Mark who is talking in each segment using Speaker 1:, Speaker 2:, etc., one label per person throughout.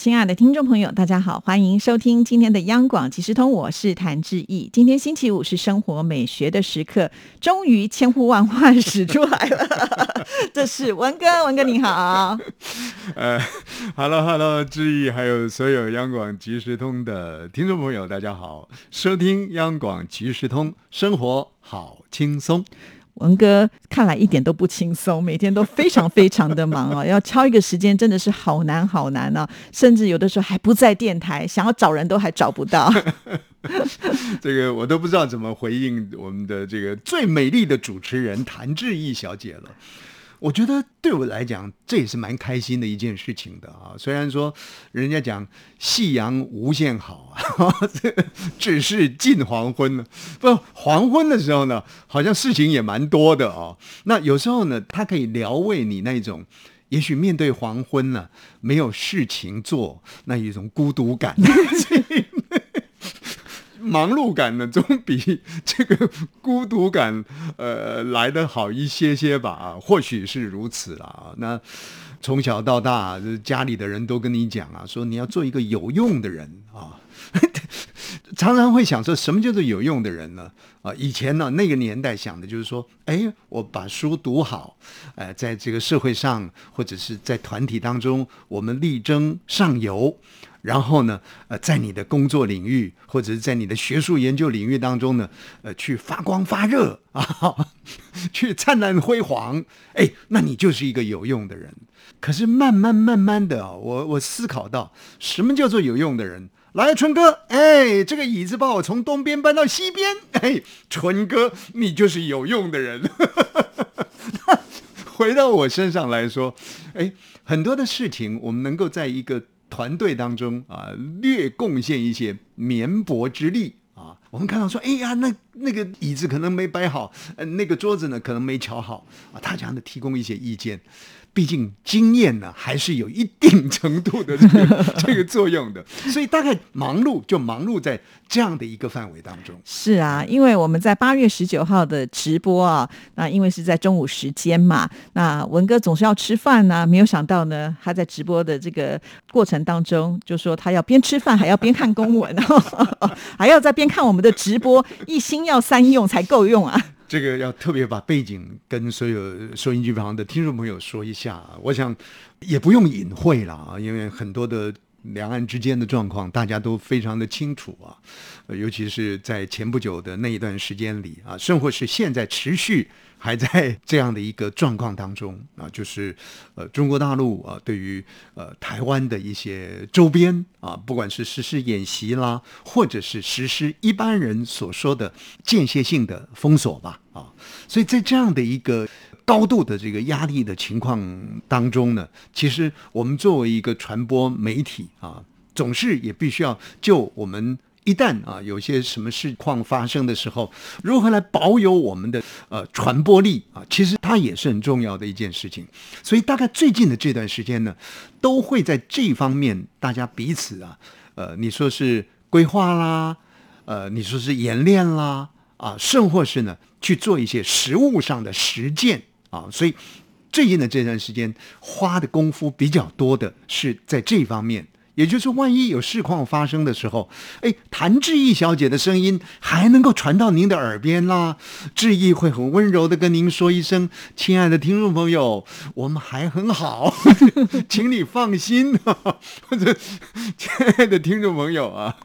Speaker 1: 亲爱的听众朋友，大家好，欢迎收听今天的央广即时通，我是谭志毅。今天星期五是生活美学的时刻，终于千呼万唤始出来了。这是文哥，文哥你好。
Speaker 2: 呃，Hello Hello，志毅，还有所有央广即时通的听众朋友，大家好，收听央广即时通，生活好轻松。
Speaker 1: 文哥看来一点都不轻松，每天都非常非常的忙啊，要敲一个时间真的是好难好难啊，甚至有的时候还不在电台，想要找人都还找不到。
Speaker 2: 这个我都不知道怎么回应我们的这个最美丽的主持人谭志毅小姐了。我觉得对我来讲，这也是蛮开心的一件事情的啊。虽然说人家讲夕阳无限好啊，只是近黄昏了。不，黄昏的时候呢，好像事情也蛮多的哦。那有时候呢，它可以疗慰你那种，也许面对黄昏呢，没有事情做，那一种孤独感。忙碌感呢，总比这个孤独感，呃，来的好一些些吧啊，或许是如此啦。那从小到大，家里的人都跟你讲啊，说你要做一个有用的人啊，常常会想说，什么叫做有用的人呢？啊，以前呢，那个年代想的就是说，哎，我把书读好，呃，在这个社会上或者是在团体当中，我们力争上游。然后呢，呃，在你的工作领域或者是在你的学术研究领域当中呢，呃，去发光发热啊，去灿烂辉煌，哎，那你就是一个有用的人。可是慢慢慢慢的啊，我我思考到，什么叫做有用的人？来，春哥，哎，这个椅子把我从东边搬到西边，哎，春哥，你就是有用的人。回到我身上来说，哎，很多的事情，我们能够在一个。团队当中啊，略贡献一些绵薄之力啊。我们看到说，哎呀，那那个椅子可能没摆好，呃，那个桌子呢可能没调好啊。他这样的提供一些意见。毕竟经验呢，还是有一定程度的这个 这个作用的，所以大概忙碌就忙碌在这样的一个范围当中。
Speaker 1: 是啊，因为我们在八月十九号的直播啊，那因为是在中午时间嘛，那文哥总是要吃饭呢，没有想到呢，他在直播的这个过程当中，就说他要边吃饭还要边看公文，还要在边看我们的直播，一心要三用才够用啊。
Speaker 2: 这个要特别把背景跟所有收音机旁的听众朋友说一下，我想也不用隐晦了啊，因为很多的两岸之间的状况大家都非常的清楚啊，尤其是在前不久的那一段时间里啊，甚或是现在持续。还在这样的一个状况当中 啊，就是呃，中国大陆啊，对于呃台湾的一些周边啊，不管是实施演习啦，或者是实施一般人所说的间歇性的封锁吧啊，所以在这样的一个高度的这个压力的情况当中呢，其实我们作为一个传播媒体啊，总是也必须要就我们。一旦啊有些什么事况发生的时候，如何来保有我们的呃传播力啊？其实它也是很重要的一件事情。所以大概最近的这段时间呢，都会在这方面大家彼此啊，呃，你说是规划啦，呃，你说是演练啦，啊，甚或是呢去做一些实物上的实践啊。所以最近的这段时间花的功夫比较多的是在这方面。也就是万一有事况发生的时候，哎，谭志毅小姐的声音还能够传到您的耳边啦。志毅会很温柔的跟您说一声：“亲爱的听众朋友，我们还很好，请你放心。”或者，亲爱的听众朋友啊，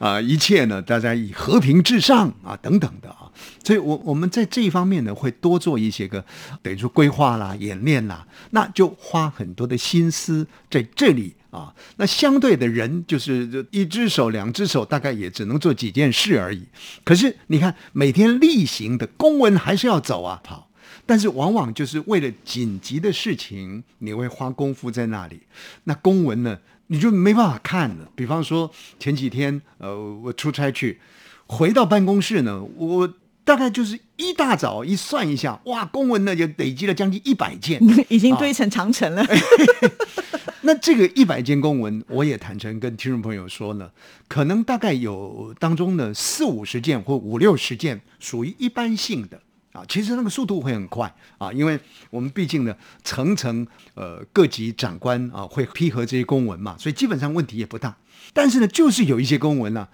Speaker 2: 啊，一切呢，大家以和平至上啊，等等的啊。所以，我我们在这一方面呢，会多做一些个，等于说规划啦、演练啦，那就花很多的心思在这里。啊，那相对的人就是一只手、两只手，大概也只能做几件事而已。可是你看，每天例行的公文还是要走啊，跑。但是往往就是为了紧急的事情，你会花功夫在那里。那公文呢，你就没办法看了。比方说前几天，呃，我出差去，回到办公室呢，我。大概就是一大早一算一下，哇，公文呢就累积了将近一百件，
Speaker 1: 已经堆成长城了。
Speaker 2: 那这个一百件公文，我也坦诚跟听众朋友说呢，可能大概有当中的四五十件或五六十件属于一般性的啊，其实那个速度会很快啊，因为我们毕竟呢层层呃各级长官啊会批核这些公文嘛，所以基本上问题也不大。但是呢，就是有一些公文呢，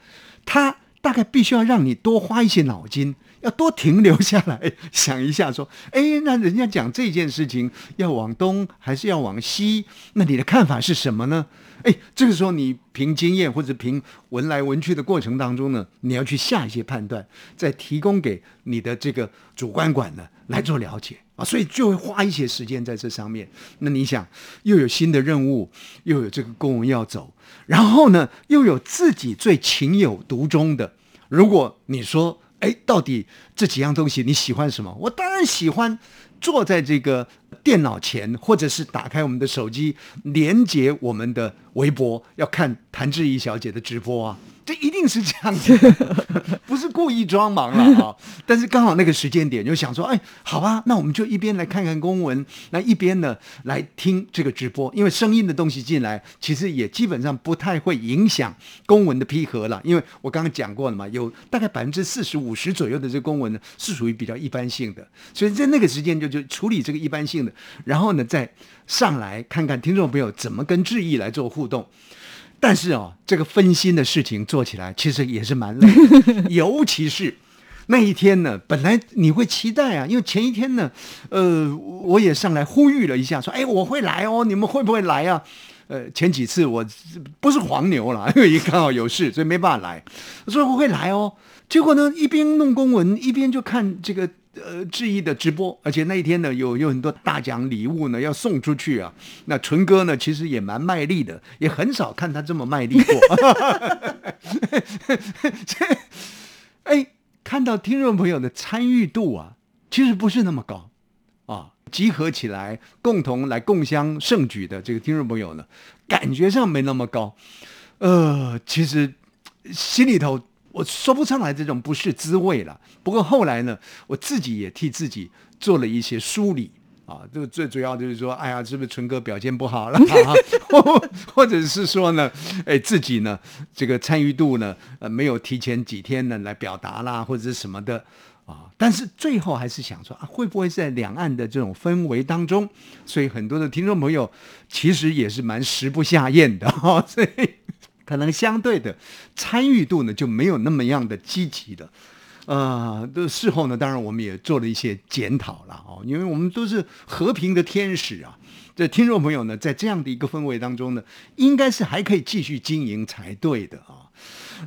Speaker 2: 它大概必须要让你多花一些脑筋。要多停留下来 想一下，说，哎，那人家讲这件事情要往东还是要往西？那你的看法是什么呢？哎，这个时候你凭经验或者凭闻来闻去的过程当中呢，你要去下一些判断，再提供给你的这个主观管呢来做了解啊，所以就会花一些时间在这上面。那你想，又有新的任务，又有这个公文要走，然后呢，又有自己最情有独钟的，如果你说。哎，到底这几样东西你喜欢什么？我当然喜欢坐在这个电脑前，或者是打开我们的手机，连接我们的微博，要看谭志怡小姐的直播啊。这一定是这样子，不是故意装忙了啊！但是刚好那个时间点，就想说，哎，好吧，那我们就一边来看看公文，那一边呢来听这个直播，因为声音的东西进来，其实也基本上不太会影响公文的批核了。因为我刚刚讲过了嘛，有大概百分之四十五十左右的这个公文呢，是属于比较一般性的，所以在那个时间就就处理这个一般性的，然后呢再上来看看听众朋友怎么跟志毅来做互动。但是哦，这个分心的事情做起来其实也是蛮累，尤其是那一天呢，本来你会期待啊，因为前一天呢，呃，我也上来呼吁了一下，说，哎，我会来哦，你们会不会来啊？呃，前几次我不是黄牛了，因为刚好有事，所以没办法来。所以我会来哦，结果呢，一边弄公文，一边就看这个。呃，志毅的直播，而且那一天呢，有有很多大奖礼物呢要送出去啊。那纯哥呢，其实也蛮卖力的，也很少看他这么卖力过。这 哎，看到听众朋友的参与度啊，其实不是那么高啊。集合起来共同来共襄盛举的这个听众朋友呢，感觉上没那么高。呃，其实心里头。我说不上来这种不是滋味了。不过后来呢，我自己也替自己做了一些梳理啊。这个最主要就是说，哎呀，是不是纯哥表现不好了？或者是说呢，哎，自己呢，这个参与度呢，呃，没有提前几天呢来表达啦，或者是什么的啊。但是最后还是想说啊，会不会在两岸的这种氛围当中，所以很多的听众朋友其实也是蛮食不下咽的哈。所以。可能相对的参与度呢就没有那么样的积极的，呃，的事后呢，当然我们也做了一些检讨了哦，因为我们都是和平的天使啊，这听众朋友呢，在这样的一个氛围当中呢，应该是还可以继续经营才对的啊，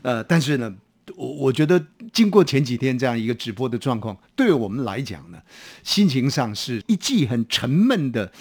Speaker 2: 呃，但是呢，我我觉得经过前几天这样一个直播的状况，对我们来讲呢，心情上是一记很沉闷的。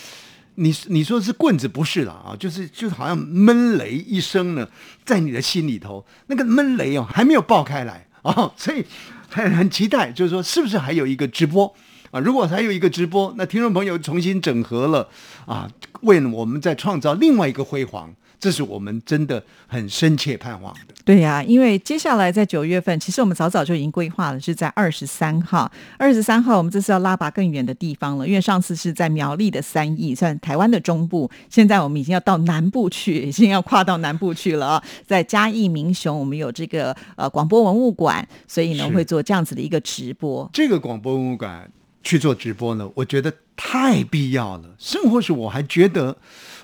Speaker 2: 你你说是棍子不是了啊，就是就是好像闷雷一声呢，在你的心里头，那个闷雷哦还没有爆开来啊，所以很很期待，就是说是不是还有一个直播啊？如果还有一个直播，那听众朋友重新整合了啊，为我们再创造另外一个辉煌。这是我们真的很深切盼望的。
Speaker 1: 对呀，因为接下来在九月份，其实我们早早就已经规划了，是在二十三号。二十三号，我们这次要拉拔更远的地方了，因为上次是在苗栗的三义，算台湾的中部。现在我们已经要到南部去，已经要跨到南部去了啊！在嘉义民雄，我们有这个呃广播文物馆，所以呢会做这样子的一个直播。
Speaker 2: 这个广播文物馆去做直播呢，我觉得太必要了。甚或是我还觉得。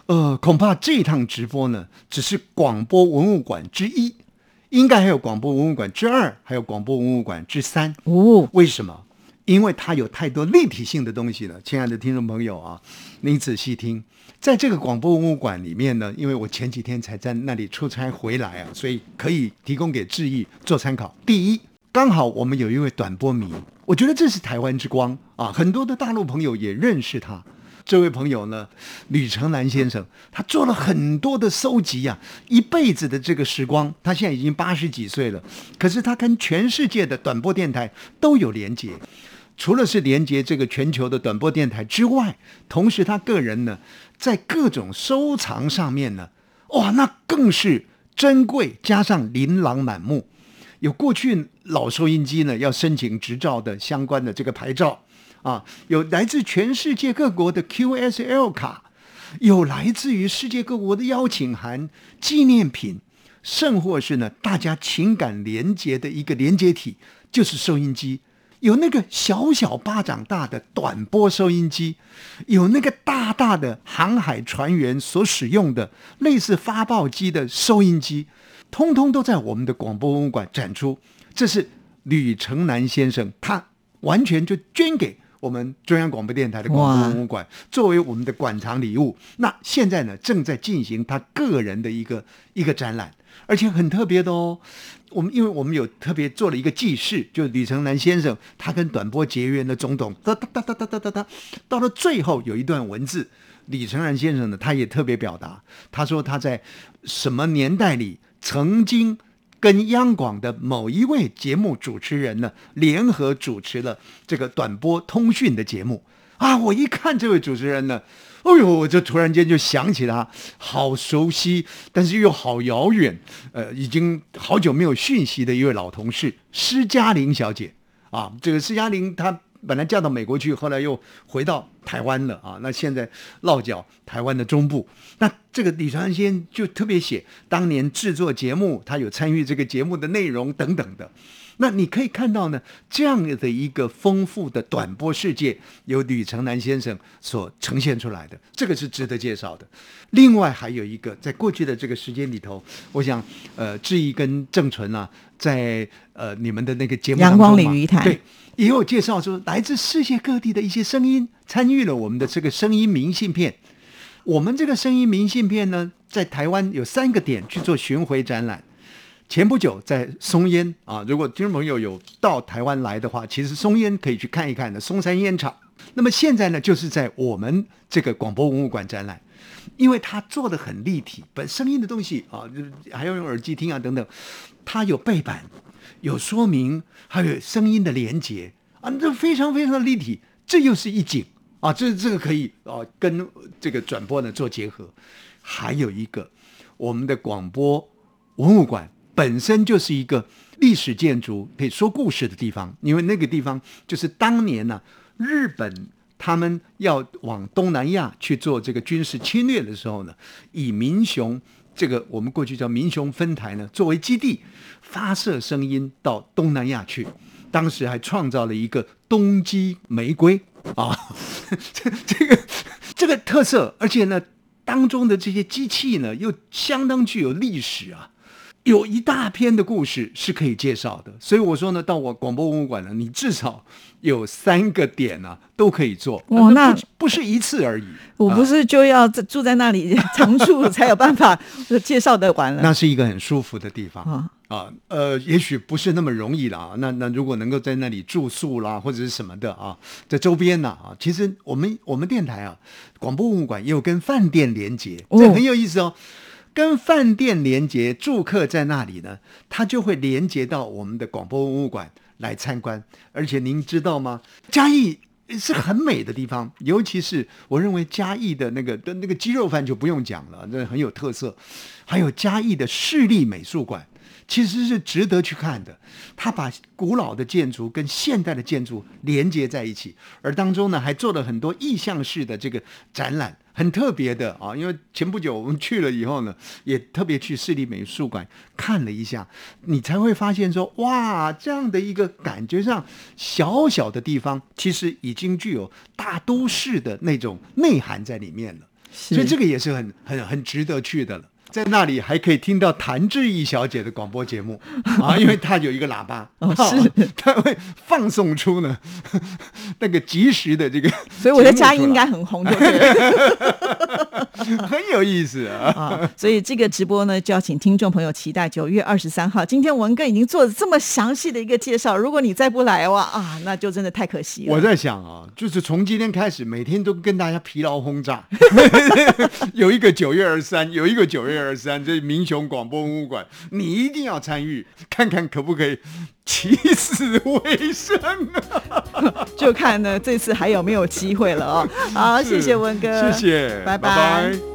Speaker 2: 呃，恐怕这一趟直播呢，只是广播文物馆之一，应该还有广播文物馆之二，还有广播文物馆之三。哦，为什么？因为它有太多立体性的东西了。亲爱的听众朋友啊，您仔细听，在这个广播文物馆里面呢，因为我前几天才在那里出差回来啊，所以可以提供给志毅做参考。第一，刚好我们有一位短波迷，我觉得这是台湾之光啊，很多的大陆朋友也认识他。这位朋友呢，吕成南先生，他做了很多的收集呀，一辈子的这个时光，他现在已经八十几岁了，可是他跟全世界的短波电台都有连接，除了是连接这个全球的短波电台之外，同时他个人呢，在各种收藏上面呢，哇，那更是珍贵，加上琳琅满目。有过去老收音机呢要申请执照的相关的这个牌照啊，有来自全世界各国的 QSL 卡，有来自于世界各国的邀请函、纪念品，甚或是呢大家情感连接的一个连接体，就是收音机。有那个小小巴掌大的短波收音机，有那个大大的航海船员所使用的类似发报机的收音机，通通都在我们的广播文物馆展出。这是吕成南先生，他完全就捐给我们中央广播电台的广播文物馆，作为我们的馆藏礼物。那现在呢，正在进行他个人的一个一个展览。而且很特别的哦，我们因为我们有特别做了一个记事，就李成南先生他跟短波结缘的总统，哒哒哒哒哒哒哒哒，到了最后有一段文字，李承南先生呢，他也特别表达，他说他在什么年代里曾经跟央广的某一位节目主持人呢联合主持了这个短波通讯的节目啊，我一看这位主持人呢。哎呦！我就突然间就想起他，好熟悉，但是又好遥远。呃，已经好久没有讯息的一位老同事施嘉玲小姐啊。这个施嘉玲她本来嫁到美国去，后来又回到台湾了啊。那现在落脚台湾的中部。那这个李传先就特别写当年制作节目，他有参与这个节目的内容等等的。那你可以看到呢，这样的一个丰富的短波世界，由吕成南先生所呈现出来的，这个是值得介绍的。另外还有一个，在过去的这个时间里头，我想，呃，志毅跟郑纯啊，在呃你们的那个节目
Speaker 1: 阳光领域台，
Speaker 2: 对，也有介绍说，来自世界各地的一些声音参与了我们的这个声音明信片。我们这个声音明信片呢，在台湾有三个点去做巡回展览。前不久在松烟啊，如果听众朋友有到台湾来的话，其实松烟可以去看一看的松山烟厂。那么现在呢，就是在我们这个广播文物馆展览，因为它做的很立体，本声音的东西啊，还要用耳机听啊等等，它有背板，有说明，还有声音的连接啊，这非常非常的立体，这又是一景啊，这这个可以啊跟这个转播呢做结合。还有一个，我们的广播文物馆。本身就是一个历史建筑，可以说故事的地方。因为那个地方就是当年呢，日本他们要往东南亚去做这个军事侵略的时候呢，以民雄这个我们过去叫民雄分台呢作为基地，发射声音到东南亚去。当时还创造了一个东基玫瑰啊，这这个这个特色，而且呢，当中的这些机器呢又相当具有历史啊。有一大篇的故事是可以介绍的，所以我说呢，到我广播文物馆呢，你至少有三个点呢，都可以做。
Speaker 1: 哦，那
Speaker 2: 不是一次而已。
Speaker 1: 我不是就要住在那里 常住才有办法介绍的完了。
Speaker 2: 那是一个很舒服的地方啊啊，呃，也许不是那么容易啦。那那如果能够在那里住宿啦，或者是什么的啊，在周边呢啊，其实我们我们电台啊，广播文物馆也有跟饭店连接，这很有意思哦。跟饭店连接，住客在那里呢，他就会连接到我们的广播文物馆来参观。而且您知道吗？嘉义是很美的地方，尤其是我认为嘉义的那个的那个鸡肉饭就不用讲了，那很有特色。还有嘉义的市立美术馆。其实是值得去看的，他把古老的建筑跟现代的建筑连接在一起，而当中呢还做了很多意象式的这个展览，很特别的啊。因为前不久我们去了以后呢，也特别去市立美术馆看了一下，你才会发现说，哇，这样的一个感觉上小小的地方，其实已经具有大都市的那种内涵在里面了。所以这个也是很很很值得去的了。在那里还可以听到谭志毅小姐的广播节目 啊，因为她有一个喇叭，哦
Speaker 1: 是
Speaker 2: 她会放送出呢 那个及时的这个，
Speaker 1: 所以我在家应该很红，对不
Speaker 2: 对？很有意思啊！
Speaker 1: 所以这个直播呢，就要请听众朋友期待九月二十三号。今天文哥已经做了这么详细的一个介绍，如果你再不来的话啊，那就真的太可惜了。
Speaker 2: 我在想啊，就是从今天开始，每天都跟大家疲劳轰炸，有一个九月二十三，有一个九月。二三，这民雄广播文物馆，你一定要参与，看看可不可以起死回生
Speaker 1: 就看呢这次还有没有机会了哦。好，谢谢文哥，
Speaker 2: 谢谢，
Speaker 1: 拜拜。